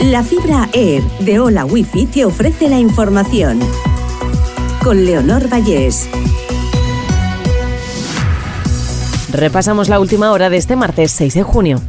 La fibra Air de Hola Wifi te ofrece la información. Con Leonor Vallés. Repasamos la última hora de este martes 6 de junio.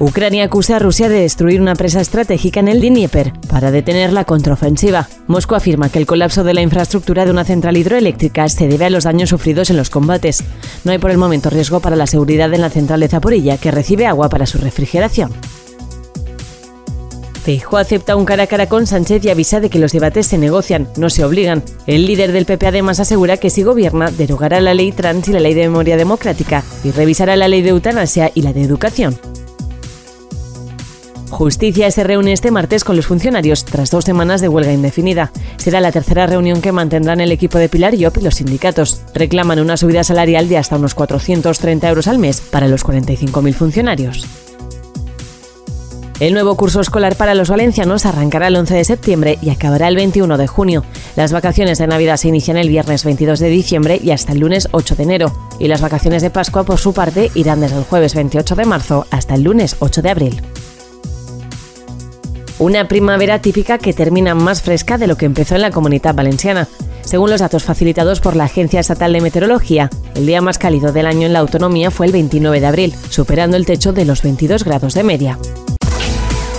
Ucrania acusa a Rusia de destruir una presa estratégica en el Dnieper para detener la contraofensiva. Moscú afirma que el colapso de la infraestructura de una central hidroeléctrica se debe a los daños sufridos en los combates. No hay por el momento riesgo para la seguridad en la central de Zaporilla, que recibe agua para su refrigeración. Feijóo acepta un cara a cara con Sánchez y avisa de que los debates se negocian, no se obligan. El líder del PP además asegura que si gobierna, derogará la ley trans y la ley de memoria democrática y revisará la ley de eutanasia y la de educación. Justicia se reúne este martes con los funcionarios tras dos semanas de huelga indefinida. Será la tercera reunión que mantendrán el equipo de Pilar y los sindicatos. Reclaman una subida salarial de hasta unos 430 euros al mes para los 45.000 funcionarios. El nuevo curso escolar para los valencianos arrancará el 11 de septiembre y acabará el 21 de junio. Las vacaciones de Navidad se inician el viernes 22 de diciembre y hasta el lunes 8 de enero. Y las vacaciones de Pascua, por su parte, irán desde el jueves 28 de marzo hasta el lunes 8 de abril. Una primavera típica que termina más fresca de lo que empezó en la comunidad valenciana. Según los datos facilitados por la Agencia Estatal de Meteorología, el día más cálido del año en la autonomía fue el 29 de abril, superando el techo de los 22 grados de media.